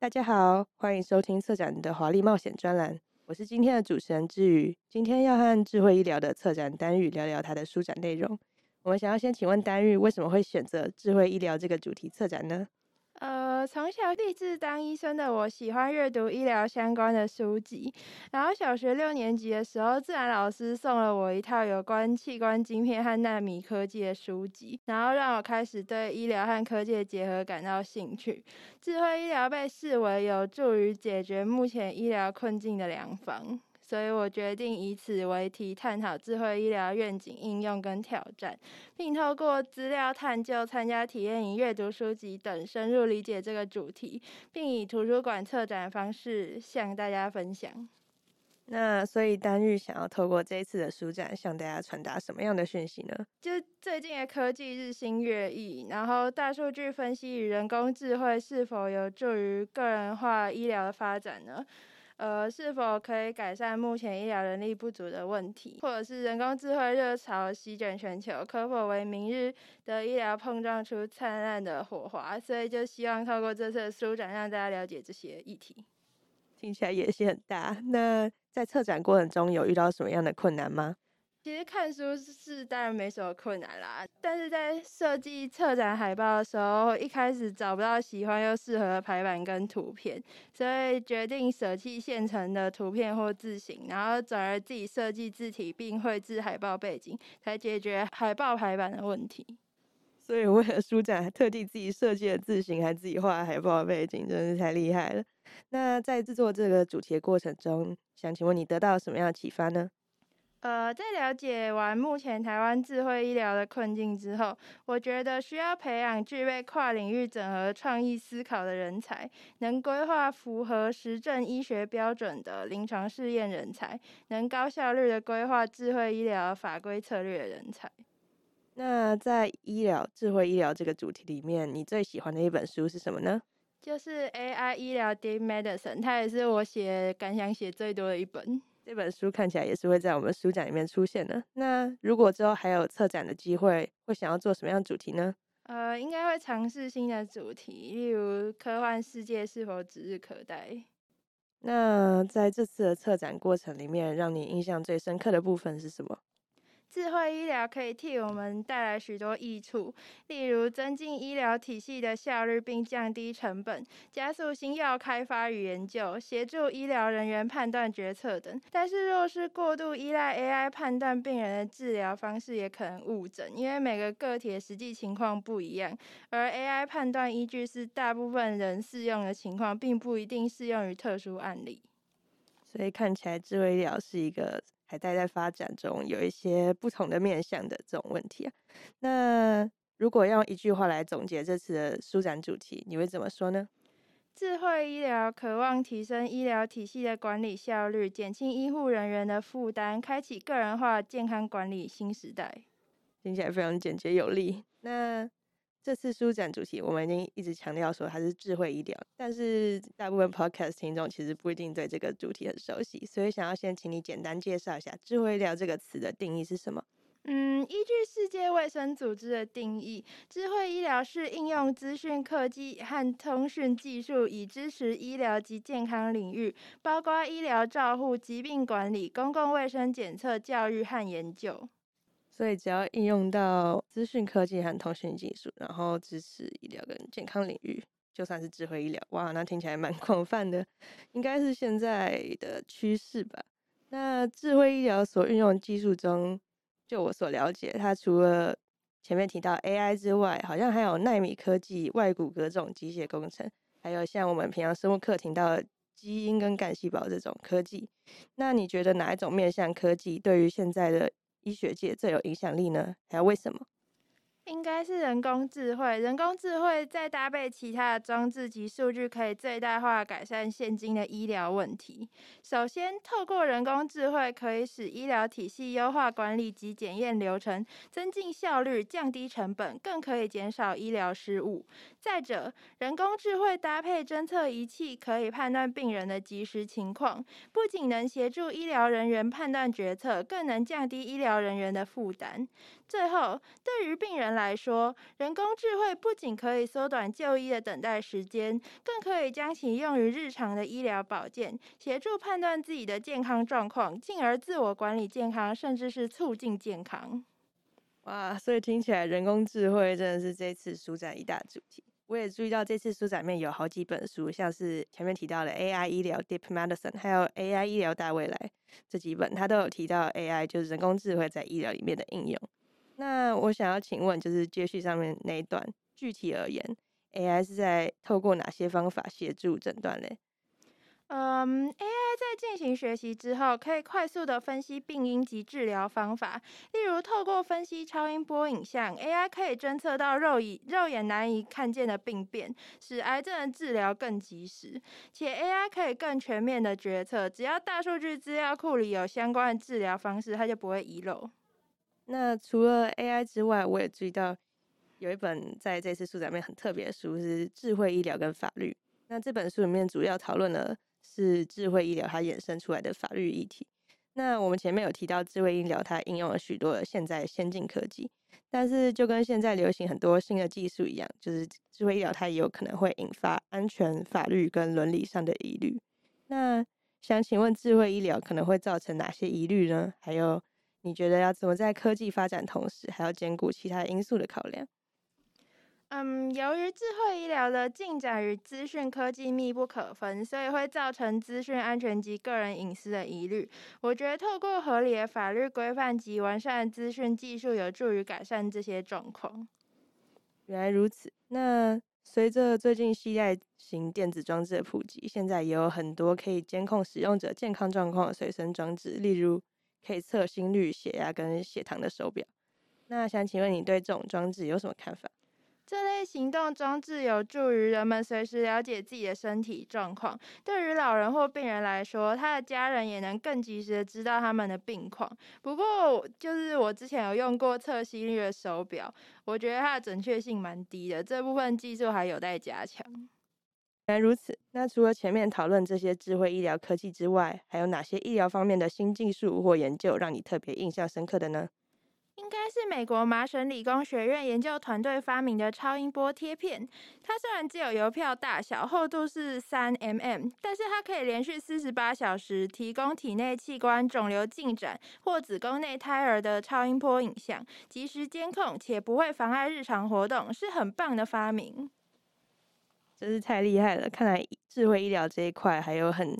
大家好，欢迎收听策展的华丽冒险专栏，我是今天的主持人之宇。今天要和智慧医疗的策展丹玉聊聊他的书展内容。我们想要先请问丹玉，为什么会选择智慧医疗这个主题策展呢？呃，从小立志当医生的我，喜欢阅读医疗相关的书籍。然后小学六年级的时候，自然老师送了我一套有关器官晶片和纳米科技的书籍，然后让我开始对医疗和科技的结合感到兴趣。智慧医疗被视为有助于解决目前医疗困境的良方。所以我决定以此为题，探讨智慧医疗愿景、应用跟挑战，并透过资料探究、参加体验营、阅读书籍等，深入理解这个主题，并以图书馆策展的方式向大家分享。那所以丹玉想要透过这一次的书展，向大家传达什么样的讯息呢？就最近的科技日新月异，然后大数据分析与人工智慧是否有助于个人化医疗的发展呢？呃，是否可以改善目前医疗人力不足的问题，或者是人工智慧热潮席卷全球，可否为明日的医疗碰撞出灿烂的火花？所以就希望透过这次的书展，让大家了解这些议题。听起来野心很大。那在策展过程中有遇到什么样的困难吗？其实看书是当然没什么困难啦，但是在设计策展海报的时候，一开始找不到喜欢又适合的排版跟图片，所以决定舍弃现成的图片或字型，然后转而自己设计字体并绘制海报背景，才解决海报排版的问题。所以为了书展，特地自己设计了字型，还自己画海报背景，真是太厉害了。那在制作这个主题的过程中，想请问你得到什么样的启发呢？呃，在了解完目前台湾智慧医疗的困境之后，我觉得需要培养具备跨领域整合创意思考的人才，能规划符合实证医学标准的临床试验人才，能高效率的规划智慧医疗法规策略的人才。那在医疗智慧医疗这个主题里面，你最喜欢的一本书是什么呢？就是 AI 医疗 Deep Medicine，它也是我写感想写最多的一本。这本书看起来也是会在我们书展里面出现的。那如果之后还有策展的机会，会想要做什么样的主题呢？呃，应该会尝试新的主题，例如科幻世界是否指日可待。那在这次的策展过程里面，让你印象最深刻的部分是什么？智慧医疗可以替我们带来许多益处，例如增进医疗体系的效率并降低成本，加速新药开发与研究，协助医疗人员判断决策等。但是，若是过度依赖 AI 判断病人的治疗方式，也可能误诊，因为每个个体的实际情况不一样，而 AI 判断依据是大部分人适用的情况，并不一定适用于特殊案例。所以看起来，智慧医疗是一个。还待在发展中，有一些不同的面向的这种问题啊。那如果用一句话来总结这次的书展主题，你会怎么说呢？智慧医疗渴望提升医疗体系的管理效率，减轻医护人员的负担，开启个人化健康管理新时代。听起来非常简洁有力。那这次书展主题，我们已经一直强调说它是智慧医疗，但是大部分 podcast 听众其实不一定对这个主题很熟悉，所以想要先请你简单介绍一下“智慧医疗”这个词的定义是什么？嗯，依据世界卫生组织的定义，智慧医疗是应用资讯科技和通讯技术，以支持医疗及健康领域，包括医疗照护、疾病管理、公共卫生检测、教育和研究。所以只要应用到资讯科技和通讯技术，然后支持医疗跟健康领域，就算是智慧医疗。哇，那听起来蛮 广泛的，应该是现在的趋势吧？那智慧医疗所运用技术中，就我所了解，它除了前面提到 AI 之外，好像还有纳米科技、外骨骼这种机械工程，还有像我们平常生物课听到的基因跟干细胞这种科技。那你觉得哪一种面向科技对于现在的医学界最有影响力呢？还有为什么？应该是人工智慧。人工智慧再搭配其他的装置及数据，可以最大化改善现今的医疗问题。首先，透过人工智慧，可以使医疗体系优化管理及检验流程，增进效率，降低成本，更可以减少医疗失误。再者，人工智慧搭配侦测仪器，可以判断病人的即时情况，不仅能协助医疗人员判断决策，更能降低医疗人员的负担。最后，对于病人来来说，人工智慧不仅可以缩短就医的等待时间，更可以将其用于日常的医疗保健，协助判断自己的健康状况，进而自我管理健康，甚至是促进健康。哇，所以听起来人工智慧真的是这次书展一大主题。我也注意到这次书展面有好几本书，像是前面提到的 AI 医疗 Deep Medicine，还有 AI 医疗大未来这几本，它都有提到 AI 就是人工智慧在医疗里面的应用。那我想要请问，就是接续上面那一段，具体而言，AI 是在透过哪些方法协助诊断嘞？嗯，AI 在进行学习之后，可以快速的分析病因及治疗方法。例如，透过分析超音波影像，AI 可以侦测到肉眼肉眼难以看见的病变，使癌症的治疗更及时。且 AI 可以更全面的决策，只要大数据资料库里有相关的治疗方式，它就不会遗漏。那除了 AI 之外，我也注意到有一本在这次书展面很特别的书是《智慧医疗跟法律》。那这本书里面主要讨论的是智慧医疗它衍生出来的法律议题。那我们前面有提到智慧医疗它应用了许多的现在先进科技，但是就跟现在流行很多新的技术一样，就是智慧医疗它也有可能会引发安全、法律跟伦理上的疑虑。那想请问，智慧医疗可能会造成哪些疑虑呢？还有？你觉得要怎么在科技发展同时，还要兼顾其他因素的考量？嗯，由于智慧医疗的进展与资讯科技密不可分，所以会造成资讯安全及个人隐私的疑虑。我觉得透过合理的法律规范及完善的资讯技术，有助于改善这些状况。原来如此。那随着最近携带型电子装置的普及，现在也有很多可以监控使用者健康状况的随身装置，例如。可以测心率、血压跟血糖的手表。那想请问你对这种装置有什么看法？这类行动装置有助于人们随时了解自己的身体状况。对于老人或病人来说，他的家人也能更及时的知道他们的病况。不过，就是我之前有用过测心率的手表，我觉得它的准确性蛮低的，这部分技术还有待加强。原来如此，那除了前面讨论这些智慧医疗科技之外，还有哪些医疗方面的新技术或研究让你特别印象深刻的呢？应该是美国麻省理工学院研究团队发明的超音波贴片。它虽然只有邮票大小，厚度是三 mm，但是它可以连续四十八小时提供体内器官肿瘤进展或子宫内胎儿的超音波影像，及时监控且不会妨碍日常活动，是很棒的发明。真是太厉害了！看来智慧医疗这一块还有很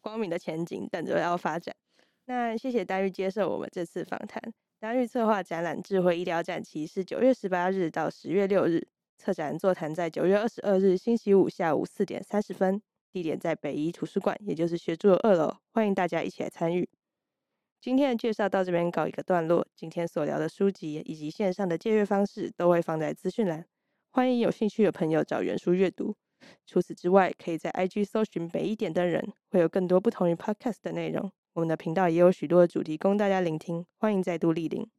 光明的前景等着要发展。那谢谢丹玉接受我们这次访谈。丹玉策划展览《智慧医疗展期》是九月十八日到十月六日，策展座谈在九月二十二日星期五下午四点三十分，地点在北一图书馆，也就是学驻的二楼，欢迎大家一起来参与。今天的介绍到这边告一个段落，今天所聊的书籍以及线上的借阅方式都会放在资讯栏。欢迎有兴趣的朋友找原书阅读。除此之外，可以在 IG 搜寻“北一点的人”，会有更多不同于 Podcast 的内容。我们的频道也有许多的主题供大家聆听，欢迎再度莅临。